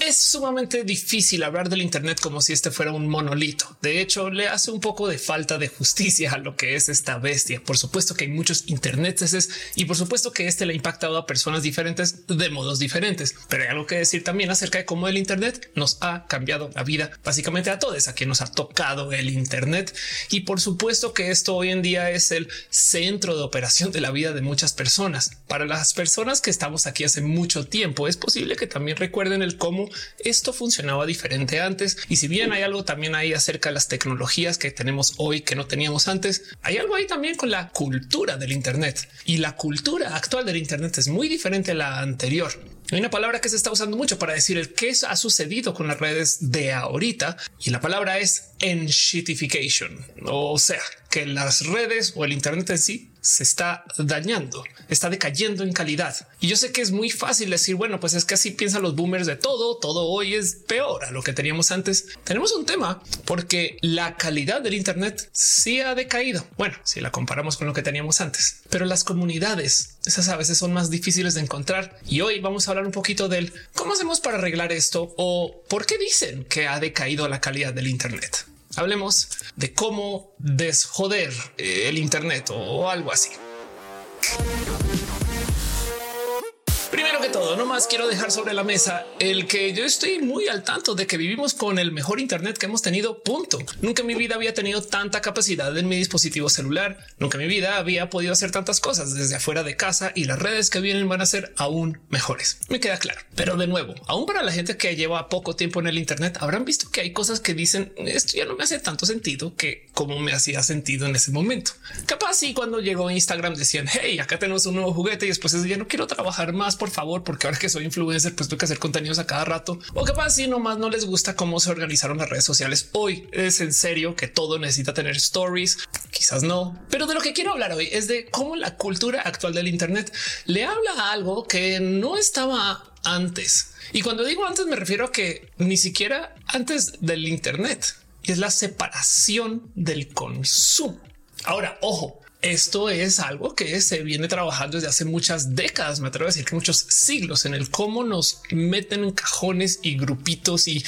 Es sumamente difícil hablar del Internet como si este fuera un monolito. De hecho, le hace un poco de falta de justicia a lo que es esta bestia. Por supuesto que hay muchos internetes y por supuesto que este le ha impactado a personas diferentes de modos diferentes. Pero hay algo que decir también acerca de cómo el Internet nos ha cambiado la vida básicamente a todos, a quien nos ha tocado el Internet. Y por supuesto que esto hoy en día es el centro de operación de la vida de muchas personas. Para las personas que estamos aquí hace mucho tiempo, es posible que también recuerden el cómo esto funcionaba diferente antes. Y si bien hay algo también ahí acerca de las tecnologías que tenemos hoy que no teníamos antes, hay algo ahí también con la cultura del Internet y la cultura actual del Internet es muy diferente a la anterior. Hay una palabra que se está usando mucho para decir el qué ha sucedido con las redes de ahorita y la palabra es enshitification. O sea, que las redes o el Internet en sí se está dañando, está decayendo en calidad. Y yo sé que es muy fácil decir, bueno, pues es que así piensan los boomers de todo, todo hoy es peor a lo que teníamos antes. Tenemos un tema porque la calidad del Internet sí ha decaído. Bueno, si la comparamos con lo que teníamos antes, pero las comunidades, esas a veces son más difíciles de encontrar. Y hoy vamos a hablar un poquito del cómo hacemos para arreglar esto o por qué dicen que ha decaído la calidad del Internet hablemos de cómo desjoder eh, el Internet o algo así. Primero que todo, no más quiero dejar sobre la mesa el que yo estoy muy al tanto de que vivimos con el mejor Internet que hemos tenido. Punto. Nunca en mi vida había tenido tanta capacidad en mi dispositivo celular. Nunca en mi vida había podido hacer tantas cosas desde afuera de casa y las redes que vienen van a ser aún mejores. Me queda claro. Pero de nuevo, aún para la gente que lleva poco tiempo en el Internet, habrán visto que hay cosas que dicen esto ya no me hace tanto sentido que como me hacía sentido en ese momento. Capaz y cuando llegó Instagram decían hey, acá tenemos un nuevo juguete y después ya no quiero trabajar más por favor, porque ahora que soy influencer, pues tengo que hacer contenidos a cada rato. O capaz si nomás no les gusta cómo se organizaron las redes sociales hoy. Es en serio que todo necesita tener stories, quizás no, pero de lo que quiero hablar hoy es de cómo la cultura actual del Internet le habla a algo que no estaba antes. Y cuando digo antes me refiero a que ni siquiera antes del Internet es la separación del consumo. Ahora, ojo, esto es algo que se viene trabajando desde hace muchas décadas, me atrevo a decir que muchos siglos en el cómo nos meten en cajones y grupitos y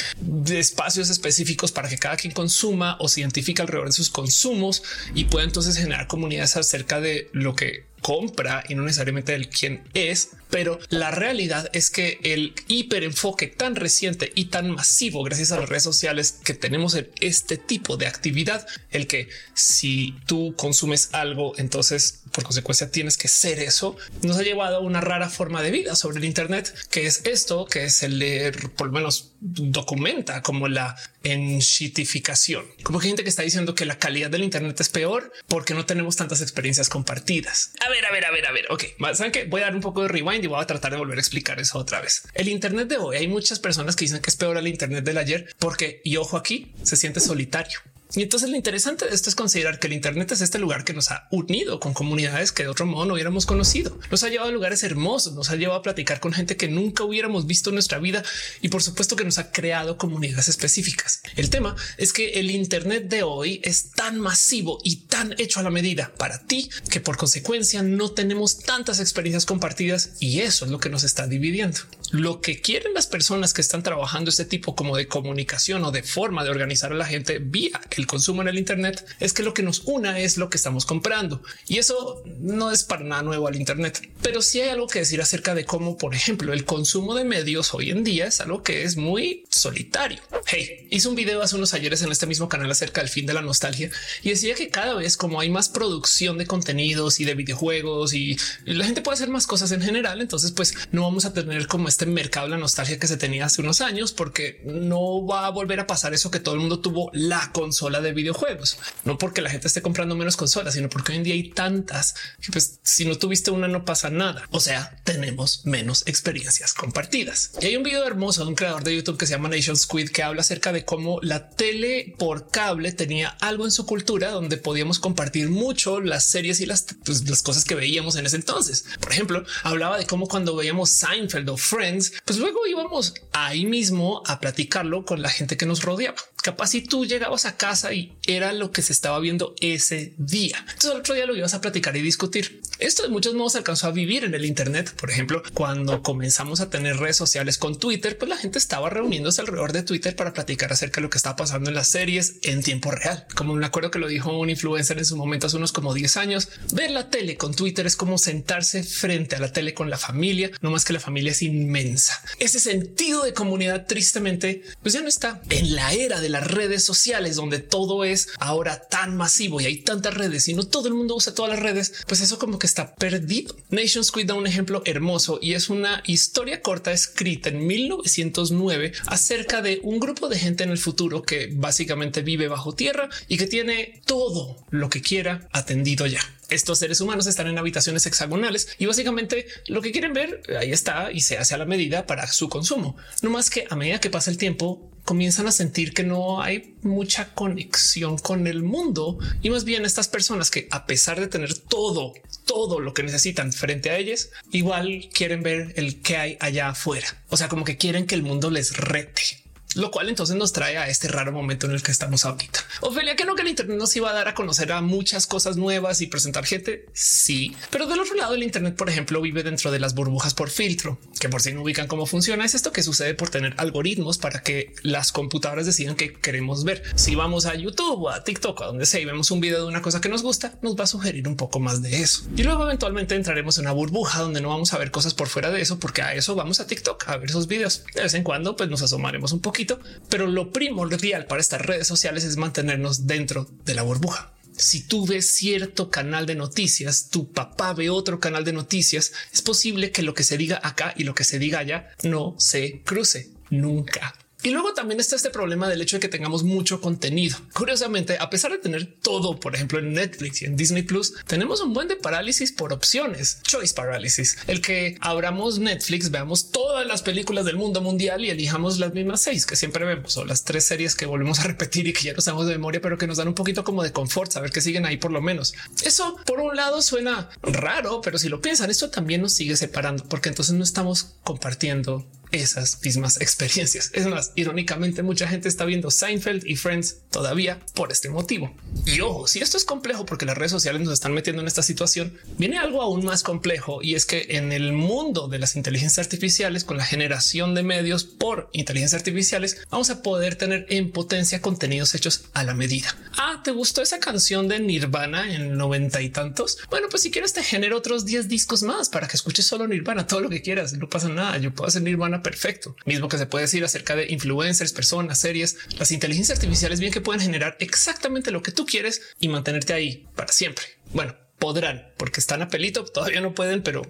espacios específicos para que cada quien consuma o se identifique alrededor de sus consumos y pueda entonces generar comunidades acerca de lo que compra y no necesariamente del quién es, pero la realidad es que el hiperenfoque tan reciente y tan masivo gracias a las redes sociales que tenemos en este tipo de actividad, el que si tú consumes algo, entonces por consecuencia tienes que ser eso, nos ha llevado a una rara forma de vida sobre el Internet, que es esto, que es el leer, por lo menos documenta como la enshitificación, como gente que está diciendo que la calidad del Internet es peor porque no tenemos tantas experiencias compartidas. Ver, a ver, a ver, a ver. Ok, saben que voy a dar un poco de rewind y voy a tratar de volver a explicar eso otra vez. El Internet de hoy hay muchas personas que dicen que es peor al Internet del ayer porque y ojo aquí se siente solitario. Y entonces lo interesante de esto es considerar que el Internet es este lugar que nos ha unido con comunidades que de otro modo no hubiéramos conocido. Nos ha llevado a lugares hermosos, nos ha llevado a platicar con gente que nunca hubiéramos visto en nuestra vida y por supuesto que nos ha creado comunidades específicas. El tema es que el Internet de hoy es tan masivo y tan hecho a la medida para ti que por consecuencia no tenemos tantas experiencias compartidas y eso es lo que nos está dividiendo. Lo que quieren las personas que están trabajando este tipo como de comunicación o de forma de organizar a la gente vía consumo en el Internet es que lo que nos una es lo que estamos comprando y eso no es para nada nuevo al Internet, pero sí hay algo que decir acerca de cómo, por ejemplo, el consumo de medios hoy en día es algo que es muy solitario. Hey, hice un video hace unos ayeres en este mismo canal acerca del fin de la nostalgia y decía que cada vez como hay más producción de contenidos y de videojuegos y la gente puede hacer más cosas en general, entonces pues no vamos a tener como este mercado de la nostalgia que se tenía hace unos años porque no va a volver a pasar eso que todo el mundo tuvo la consola de videojuegos, no porque la gente esté comprando menos consolas, sino porque hoy en día hay tantas que pues, si no tuviste una no pasa nada. O sea, tenemos menos experiencias compartidas. Y hay un video hermoso de un creador de YouTube que se llama Nation Squid que habla acerca de cómo la tele por cable tenía algo en su cultura donde podíamos compartir mucho las series y las, pues, las cosas que veíamos en ese entonces. Por ejemplo, hablaba de cómo cuando veíamos Seinfeld o Friends, pues luego íbamos ahí mismo a platicarlo con la gente que nos rodeaba. Capaz si tú llegabas a casa y era lo que se estaba viendo ese día. Entonces el otro día lo ibas a platicar y discutir. Esto de muchos modos alcanzó a vivir en el Internet. Por ejemplo, cuando comenzamos a tener redes sociales con Twitter, pues la gente estaba reuniéndose alrededor de Twitter para platicar acerca de lo que estaba pasando en las series en tiempo real. Como me acuerdo que lo dijo un influencer en su momento hace unos como 10 años, ver la tele con Twitter es como sentarse frente a la tele con la familia, no más que la familia es inmensa. Ese sentido de comunidad tristemente pues ya no está en la era de las redes sociales donde todo es ahora tan masivo y hay tantas redes y no todo el mundo usa todas las redes, pues eso como que está perdido. Nation Squid da un ejemplo hermoso y es una historia corta escrita en 1909 acerca de un grupo de gente en el futuro que básicamente vive bajo tierra y que tiene todo lo que quiera atendido ya estos seres humanos están en habitaciones hexagonales y básicamente lo que quieren ver ahí está y se hace a la medida para su consumo. No más que a medida que pasa el tiempo comienzan a sentir que no hay mucha conexión con el mundo y más bien estas personas que a pesar de tener todo, todo lo que necesitan frente a ellos, igual quieren ver el que hay allá afuera. O sea, como que quieren que el mundo les rete lo cual entonces nos trae a este raro momento en el que estamos ahorita. Ofelia, que no que el Internet nos iba a dar a conocer a muchas cosas nuevas y presentar gente. Sí, pero del otro lado, el Internet, por ejemplo, vive dentro de las burbujas por filtro, que por si no ubican cómo funciona. Es esto que sucede por tener algoritmos para que las computadoras decidan qué queremos ver. Si vamos a YouTube o a TikTok, a donde sea y vemos un video de una cosa que nos gusta, nos va a sugerir un poco más de eso. Y luego eventualmente entraremos en una burbuja donde no vamos a ver cosas por fuera de eso, porque a eso vamos a TikTok a ver esos videos. De vez en cuando, pues nos asomaremos un poquito pero lo primordial para estas redes sociales es mantenernos dentro de la burbuja. Si tú ves cierto canal de noticias, tu papá ve otro canal de noticias, es posible que lo que se diga acá y lo que se diga allá no se cruce nunca. Y luego también está este problema del hecho de que tengamos mucho contenido. Curiosamente, a pesar de tener todo, por ejemplo, en Netflix y en Disney Plus, tenemos un buen de parálisis por opciones, choice parálisis, el que abramos Netflix, veamos todas las películas del mundo mundial y elijamos las mismas seis que siempre vemos o las tres series que volvemos a repetir y que ya no sabemos de memoria, pero que nos dan un poquito como de confort, saber que siguen ahí por lo menos. Eso por un lado suena raro, pero si lo piensan, esto también nos sigue separando porque entonces no estamos compartiendo esas mismas experiencias. Es más, irónicamente, mucha gente está viendo Seinfeld y Friends todavía por este motivo. Y ojo, si esto es complejo porque las redes sociales nos están metiendo en esta situación, viene algo aún más complejo y es que en el mundo de las inteligencias artificiales, con la generación de medios por inteligencias artificiales, vamos a poder tener en potencia contenidos hechos a la medida. Ah, ¿te gustó esa canción de Nirvana en noventa y tantos? Bueno, pues si quieres te genero otros 10 discos más para que escuches solo Nirvana, todo lo que quieras, no pasa nada, yo puedo hacer Nirvana perfecto. Mismo que se puede decir acerca de influencers, personas, series. Las inteligencias artificiales bien que pueden generar exactamente lo que tú quieres y mantenerte ahí para siempre. Bueno, podrán porque están a pelito, todavía no pueden, pero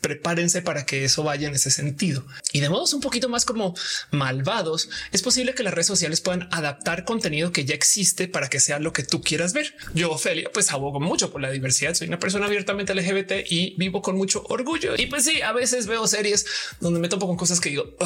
prepárense para que eso vaya en ese sentido. Y de modos un poquito más como malvados, es posible que las redes sociales puedan adaptar contenido que ya existe para que sea lo que tú quieras ver. Yo, Ophelia, pues abogo mucho por la diversidad. Soy una persona abiertamente LGBT y vivo con mucho orgullo. Y pues sí, a veces veo series donde me topo con cosas que digo,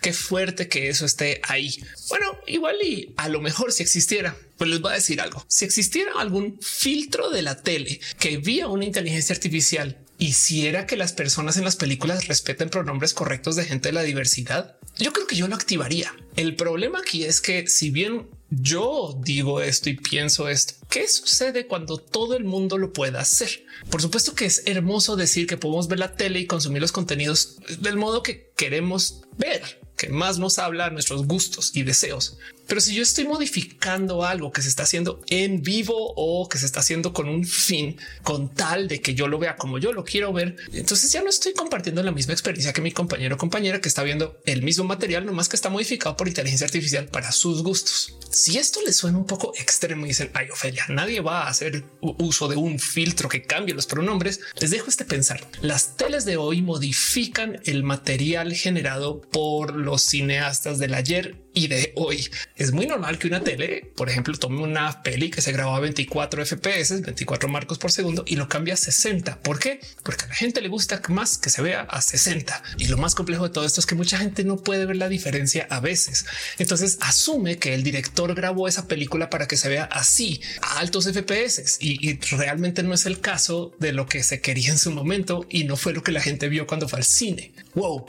qué fuerte que eso esté ahí. Bueno, igual y a lo mejor si existiera, pues les voy a decir algo. Si existiera algún filtro de la tele que vía una inteligencia artificial hiciera que las personas en las películas respeten pronombres correctos de gente de la diversidad, yo creo que yo lo activaría. El problema aquí es que si bien yo digo esto y pienso esto, ¿qué sucede cuando todo el mundo lo pueda hacer? Por supuesto que es hermoso decir que podemos ver la tele y consumir los contenidos del modo que queremos ver, que más nos habla a nuestros gustos y deseos. Pero si yo estoy modificando algo que se está haciendo en vivo o que se está haciendo con un fin, con tal de que yo lo vea como yo lo quiero ver, entonces ya no estoy compartiendo la misma experiencia que mi compañero o compañera que está viendo el mismo material, nomás que está modificado por inteligencia artificial para sus gustos. Si esto les suena un poco extremo y dicen, ay, Ofelia, nadie va a hacer uso de un filtro que cambie los pronombres, les dejo este pensar. Las teles de hoy modifican el material generado por los cineastas del ayer y de hoy. Es muy normal que una tele, por ejemplo, tome una peli que se grabó a 24 FPS, 24 marcos por segundo y lo cambia a 60. ¿Por qué? Porque a la gente le gusta más que se vea a 60. Y lo más complejo de todo esto es que mucha gente no puede ver la diferencia a veces. Entonces asume que el director grabó esa película para que se vea así a altos FPS y, y realmente no es el caso de lo que se quería en su momento y no fue lo que la gente vio cuando fue al cine. Wow.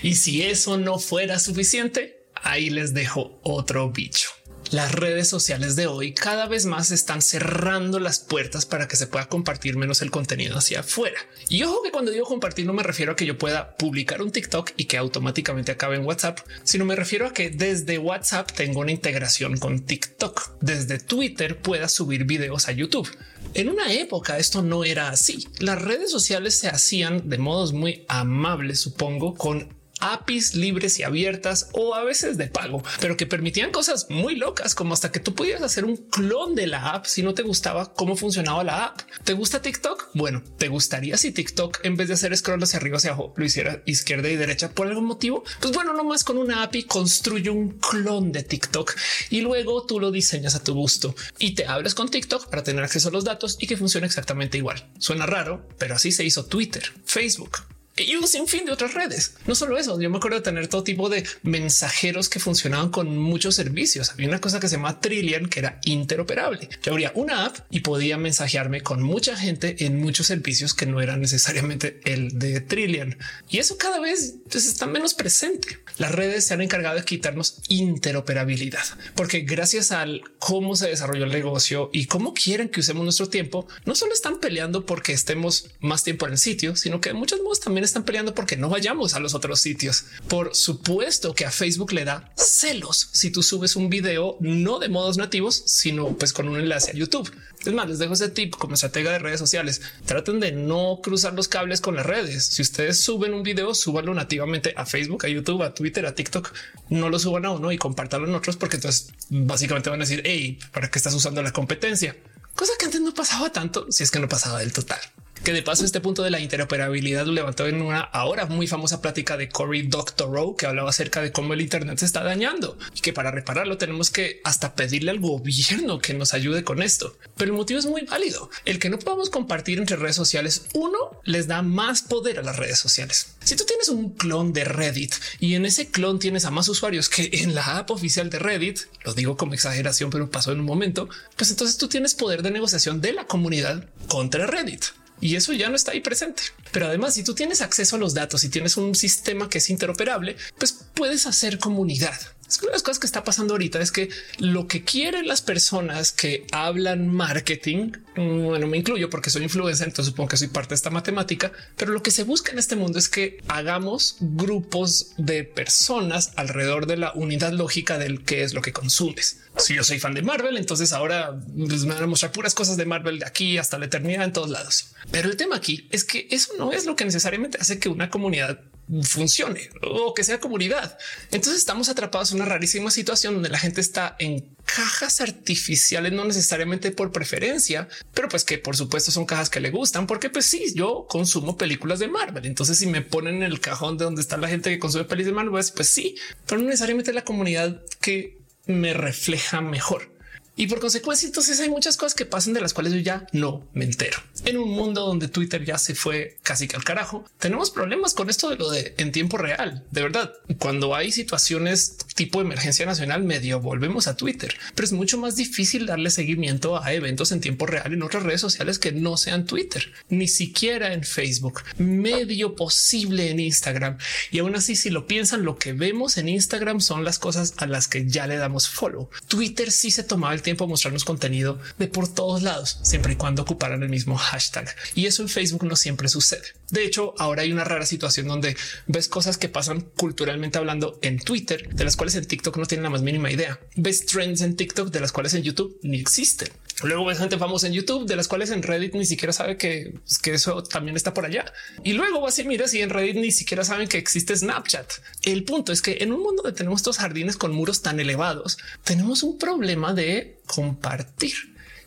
Y si eso no fuera suficiente, ahí les dejo otro bicho. las redes sociales de hoy cada vez más están cerrando las puertas para que se pueda compartir menos el contenido hacia afuera. Y ojo que cuando digo compartir no me refiero a que yo pueda publicar un TikTok y que automáticamente acabe en WhatsApp, sino me refiero a que desde WhatsApp tengo una integración con TikTok. Desde Twitter pueda subir videos a YouTube. En una época esto no era así. Las redes sociales se hacían de modos muy amables, supongo, con APIs libres y abiertas o a veces de pago, pero que permitían cosas muy locas, como hasta que tú pudieras hacer un clon de la app si no te gustaba cómo funcionaba la app. ¿Te gusta TikTok? Bueno, ¿te gustaría si TikTok en vez de hacer scroll hacia arriba hacia abajo lo hiciera izquierda y derecha por algún motivo? Pues bueno, nomás con una API construye un clon de TikTok y luego tú lo diseñas a tu gusto y te hables con TikTok para tener acceso a los datos y que funcione exactamente igual. Suena raro, pero así se hizo Twitter, Facebook, y un sinfín de otras redes. No solo eso, yo me acuerdo de tener todo tipo de mensajeros que funcionaban con muchos servicios. Había una cosa que se llama Trillian que era interoperable. Yo abría una app y podía mensajearme con mucha gente en muchos servicios que no eran necesariamente el de Trillian. Y eso cada vez pues, está menos presente. Las redes se han encargado de quitarnos interoperabilidad, porque gracias al cómo se desarrolló el negocio y cómo quieren que usemos nuestro tiempo, no solo están peleando porque estemos más tiempo en el sitio, sino que de muchos modos también están peleando porque no vayamos a los otros sitios. Por supuesto que a Facebook le da celos si tú subes un video no de modos nativos, sino pues con un enlace a YouTube. Es más, les dejo ese tip como estratega de redes sociales. Traten de no cruzar los cables con las redes. Si ustedes suben un video, súbanlo nativamente a Facebook, a YouTube, a Twitter, a TikTok. No lo suban a uno y compártanlo en otros porque entonces básicamente van a decir, hey, ¿para qué estás usando la competencia? Cosa que antes no pasaba tanto, si es que no pasaba del total que de paso este punto de la interoperabilidad lo levantó en una ahora muy famosa plática de Cory Doctorow que hablaba acerca de cómo el Internet se está dañando y que para repararlo tenemos que hasta pedirle al gobierno que nos ayude con esto. Pero el motivo es muy válido. El que no podamos compartir entre redes sociales, uno les da más poder a las redes sociales. Si tú tienes un clon de Reddit y en ese clon tienes a más usuarios que en la app oficial de Reddit, lo digo como exageración, pero pasó en un momento, pues entonces tú tienes poder de negociación de la comunidad contra Reddit y eso ya no está ahí presente. Pero además, si tú tienes acceso a los datos y tienes un sistema que es interoperable, pues puedes hacer comunidad. Es una de las cosas que está pasando ahorita es que lo que quieren las personas que hablan marketing, mm, bueno, me incluyo porque soy influencer, entonces supongo que soy parte de esta matemática, pero lo que se busca en este mundo es que hagamos grupos de personas alrededor de la unidad lógica del qué es lo que consumes. Si yo soy fan de Marvel, entonces ahora pues, me van a mostrar puras cosas de Marvel de aquí hasta la eternidad en todos lados. Pero el tema aquí es que eso no es lo que necesariamente hace que una comunidad funcione o que sea comunidad. Entonces estamos atrapados en una rarísima situación donde la gente está en cajas artificiales, no necesariamente por preferencia, pero pues que por supuesto son cajas que le gustan, porque pues sí, yo consumo películas de Marvel. Entonces si me ponen en el cajón de donde está la gente que consume películas de Marvel, pues, pues sí, pero no necesariamente la comunidad que me refleja mejor. Y por consecuencia, entonces hay muchas cosas que pasan de las cuales yo ya no me entero. En un mundo donde Twitter ya se fue casi que al carajo, tenemos problemas con esto de lo de en tiempo real. De verdad, cuando hay situaciones tipo emergencia nacional, medio volvemos a Twitter, pero es mucho más difícil darle seguimiento a eventos en tiempo real en otras redes sociales que no sean Twitter, ni siquiera en Facebook, medio posible en Instagram. Y aún así, si lo piensan, lo que vemos en Instagram son las cosas a las que ya le damos follow. Twitter sí se tomaba el tiempo mostrarnos contenido de por todos lados, siempre y cuando ocuparan el mismo hashtag. Y eso en Facebook no siempre sucede. De hecho, ahora hay una rara situación donde ves cosas que pasan culturalmente hablando en Twitter, de las cuales en TikTok no tienen la más mínima idea. Ves trends en TikTok de las cuales en YouTube ni existen. Luego ves gente famosa en YouTube de las cuales en Reddit ni siquiera sabe que, pues, que eso también está por allá. Y luego vas y miras y en Reddit ni siquiera saben que existe Snapchat. El punto es que en un mundo donde tenemos estos jardines con muros tan elevados, tenemos un problema de compartir.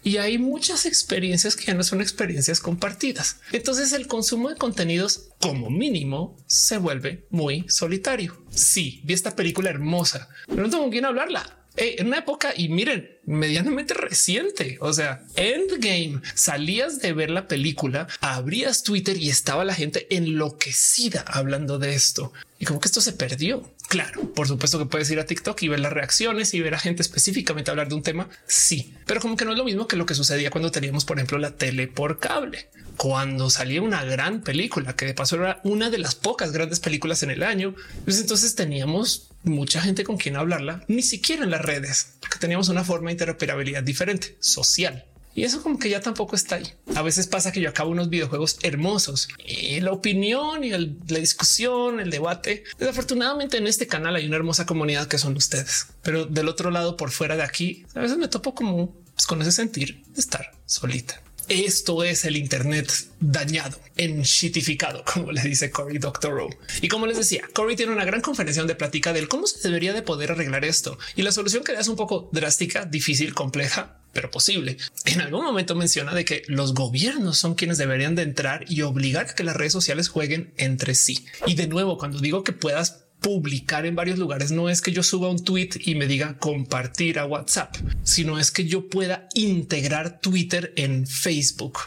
Y hay muchas experiencias que ya no son experiencias compartidas. Entonces el consumo de contenidos como mínimo se vuelve muy solitario. Sí, vi esta película hermosa, pero no tengo con quién hablarla. En una época y miren, medianamente reciente. O sea, Endgame salías de ver la película, abrías Twitter y estaba la gente enloquecida hablando de esto y como que esto se perdió. Claro, por supuesto que puedes ir a TikTok y ver las reacciones y ver a gente específicamente hablar de un tema. Sí, pero como que no es lo mismo que lo que sucedía cuando teníamos, por ejemplo, la tele por cable. Cuando salía una gran película, que de paso era una de las pocas grandes películas en el año, pues entonces teníamos mucha gente con quien hablarla, ni siquiera en las redes, porque teníamos una forma de interoperabilidad diferente, social. Y eso como que ya tampoco está ahí. A veces pasa que yo acabo unos videojuegos hermosos y la opinión y la discusión, el debate. Desafortunadamente en este canal hay una hermosa comunidad que son ustedes, pero del otro lado, por fuera de aquí, a veces me topo como pues, con ese sentir de estar solita. Esto es el Internet dañado, enshitificado, como le dice Cory Doctorow. Y como les decía, Cory tiene una gran conferencia donde platica del cómo se debería de poder arreglar esto. Y la solución que da es un poco drástica, difícil, compleja, pero posible. En algún momento menciona de que los gobiernos son quienes deberían de entrar y obligar a que las redes sociales jueguen entre sí. Y de nuevo, cuando digo que puedas publicar en varios lugares no es que yo suba un tweet y me diga compartir a WhatsApp, sino es que yo pueda integrar Twitter en Facebook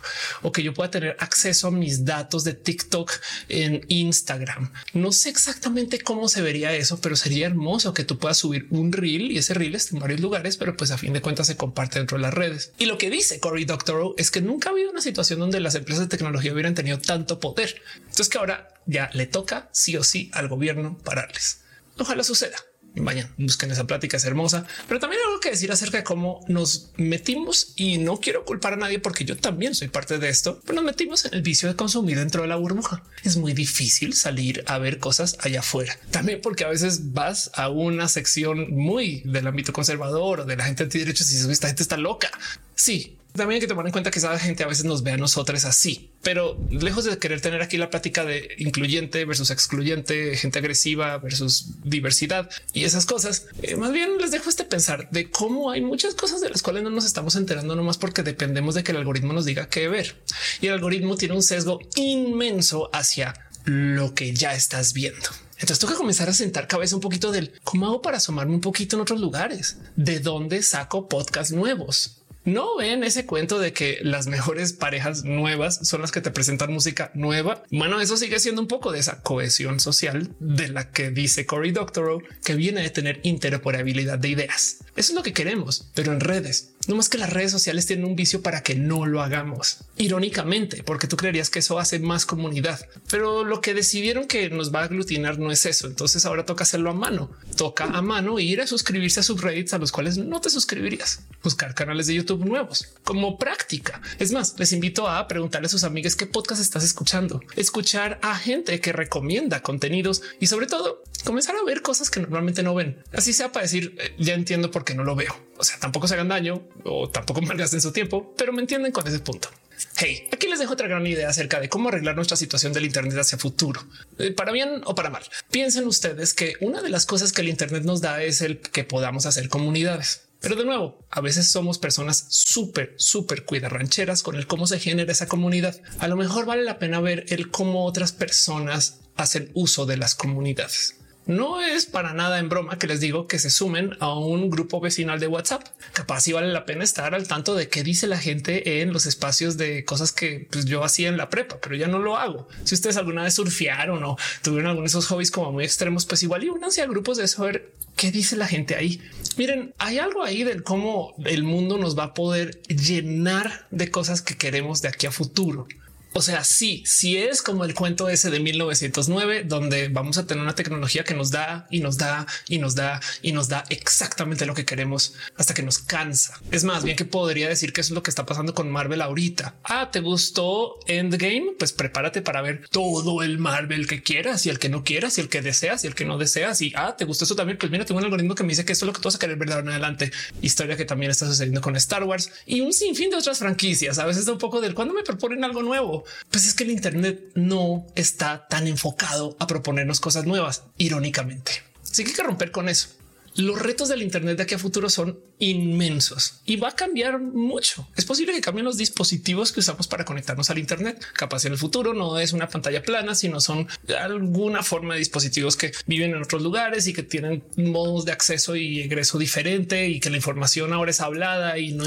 o que yo pueda tener acceso a mis datos de TikTok en Instagram. No sé exactamente cómo se vería eso, pero sería hermoso que tú puedas subir un reel y ese reel está en varios lugares, pero pues a fin de cuentas se comparte dentro de las redes. Y lo que dice Cory Doctorow es que nunca ha habido una situación donde las empresas de tecnología hubieran tenido tanto poder. Entonces que ahora ya le toca sí o sí al gobierno pararles. Ojalá suceda. Vayan, busquen esa plática, es hermosa, pero también algo que decir acerca de cómo nos metimos y no quiero culpar a nadie porque yo también soy parte de esto, pero nos metimos en el vicio de consumir dentro de la burbuja. Es muy difícil salir a ver cosas allá afuera. También porque a veces vas a una sección muy del ámbito conservador o de la gente antiderechos y esta gente está loca. Sí, también hay que tomar en cuenta que esa gente a veces nos ve a nosotros así, pero lejos de querer tener aquí la plática de incluyente versus excluyente, gente agresiva versus diversidad y esas cosas, eh, más bien les dejo este pensar de cómo hay muchas cosas de las cuales no nos estamos enterando nomás porque dependemos de que el algoritmo nos diga qué ver. Y el algoritmo tiene un sesgo inmenso hacia lo que ya estás viendo. Entonces que comenzar a sentar cabeza un poquito del cómo hago para asomarme un poquito en otros lugares, de dónde saco podcasts nuevos no ven ese cuento de que las mejores parejas nuevas son las que te presentan música nueva. Bueno, eso sigue siendo un poco de esa cohesión social de la que dice Cory Doctorow, que viene de tener interoperabilidad de ideas. Eso es lo que queremos, pero en redes. No más que las redes sociales tienen un vicio para que no lo hagamos. Irónicamente, porque tú creerías que eso hace más comunidad, pero lo que decidieron que nos va a aglutinar no es eso. Entonces ahora toca hacerlo a mano. Toca a mano ir a suscribirse a subreddits a los cuales no te suscribirías. Buscar canales de YouTube nuevos como práctica. Es más, les invito a preguntarle a sus amigas qué podcast estás escuchando, escuchar a gente que recomienda contenidos y sobre todo comenzar a ver cosas que normalmente no ven. Así sea para decir eh, ya entiendo por qué no lo veo. O sea, tampoco se hagan daño o tampoco malgasten su tiempo, pero me entienden con ese punto. Hey, aquí les dejo otra gran idea acerca de cómo arreglar nuestra situación del Internet hacia futuro, eh, para bien o para mal. Piensen ustedes que una de las cosas que el Internet nos da es el que podamos hacer comunidades. Pero de nuevo, a veces somos personas súper, súper cuidarrancheras con el cómo se genera esa comunidad. A lo mejor vale la pena ver el cómo otras personas hacen uso de las comunidades. No es para nada en broma que les digo que se sumen a un grupo vecinal de WhatsApp. Capaz si vale la pena estar al tanto de qué dice la gente en los espacios de cosas que pues, yo hacía en la prepa, pero ya no lo hago. Si ustedes alguna vez surfearon o tuvieron algunos de esos hobbies como muy extremos, pues igual y únanse a grupos de eso, ver qué dice la gente ahí. Miren, hay algo ahí del cómo el mundo nos va a poder llenar de cosas que queremos de aquí a futuro. O sea, sí, sí es como el cuento ese de 1909, donde vamos a tener una tecnología que nos da y nos da y nos da y nos da exactamente lo que queremos hasta que nos cansa. Es más bien que podría decir que es lo que está pasando con Marvel ahorita. Ah, ¿te gustó Endgame? Pues prepárate para ver todo el Marvel que quieras y el que no quieras y el que deseas y el que no deseas. Y ah, ¿te gustó eso también? Pues mira, tengo un algoritmo que me dice que eso es lo que tú vas a querer ver de ahora en adelante. Historia que también está sucediendo con Star Wars y un sinfín de otras franquicias. A veces da un poco del cuando me proponen algo nuevo pues es que el Internet no está tan enfocado a proponernos cosas nuevas, irónicamente. Así que hay que romper con eso. Los retos del Internet de aquí a futuro son inmensos y va a cambiar mucho. Es posible que cambien los dispositivos que usamos para conectarnos al Internet. Capaz en el futuro no es una pantalla plana, sino son alguna forma de dispositivos que viven en otros lugares y que tienen modos de acceso y egreso diferente y que la información ahora es hablada y no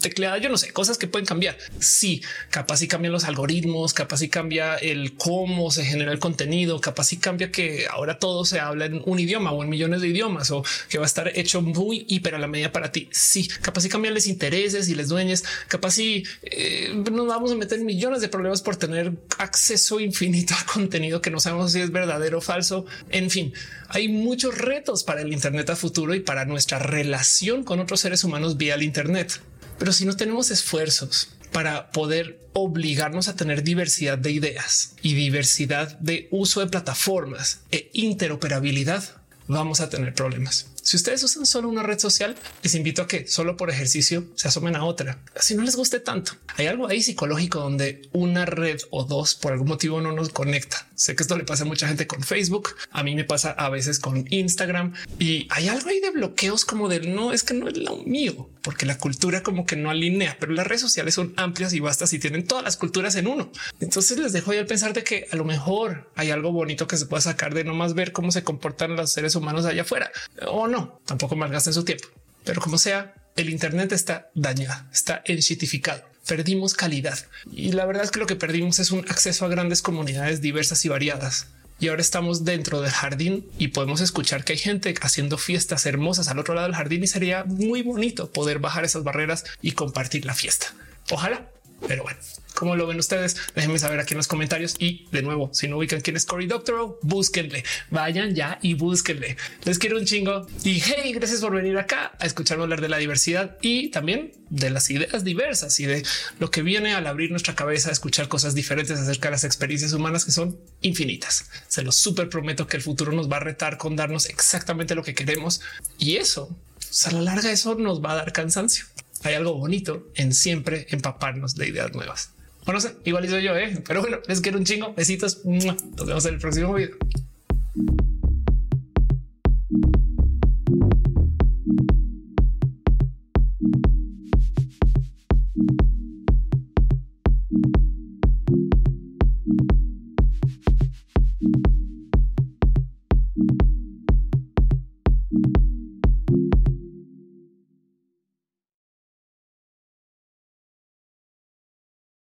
tecleada. Yo no sé, cosas que pueden cambiar. Sí, capaz y cambian los algoritmos, capaz y cambia el cómo se genera el contenido, capaz y cambia que ahora todo se habla en un idioma o en millones de idiomas o que va a estar hecho muy hiper a la medida para ti. Sí, capaz si cambiarles intereses y les dueñes, capaz si eh, nos vamos a meter millones de problemas por tener acceso infinito a contenido que no sabemos si es verdadero o falso. En fin, hay muchos retos para el Internet a futuro y para nuestra relación con otros seres humanos vía el Internet. Pero si no tenemos esfuerzos para poder obligarnos a tener diversidad de ideas y diversidad de uso de plataformas e interoperabilidad, vamos a tener problemas. Si ustedes usan solo una red social, les invito a que solo por ejercicio se asomen a otra. Si no les guste tanto, hay algo ahí psicológico donde una red o dos por algún motivo no nos conecta. Sé que esto le pasa a mucha gente con Facebook. A mí me pasa a veces con Instagram y hay algo ahí de bloqueos como de no es que no es lo mío, porque la cultura como que no alinea, pero las redes sociales son amplias y vastas y tienen todas las culturas en uno. Entonces les dejo ahí el pensar de que a lo mejor hay algo bonito que se pueda sacar de no más ver cómo se comportan los seres humanos allá afuera o no tampoco malgasten su tiempo. Pero como sea, el Internet está dañado, está enshitificado. Perdimos calidad y la verdad es que lo que perdimos es un acceso a grandes comunidades diversas y variadas. Y ahora estamos dentro del jardín y podemos escuchar que hay gente haciendo fiestas hermosas al otro lado del jardín y sería muy bonito poder bajar esas barreras y compartir la fiesta. Ojalá, pero bueno, ¿Cómo lo ven ustedes? Déjenme saber aquí en los comentarios. Y de nuevo, si no ubican quién es Cory Doctorow, búsquenle, vayan ya y búsquenle. Les quiero un chingo y hey, gracias por venir acá a escucharme hablar de la diversidad y también de las ideas diversas y de lo que viene al abrir nuestra cabeza, a escuchar cosas diferentes acerca de las experiencias humanas que son infinitas. Se los súper prometo que el futuro nos va a retar con darnos exactamente lo que queremos y eso pues, a la larga eso nos va a dar cansancio. Hay algo bonito en siempre empaparnos de ideas nuevas. O no sé, igual hizo yo, ¿eh? pero bueno, les quiero un chingo. Besitos. Nos vemos en el próximo video.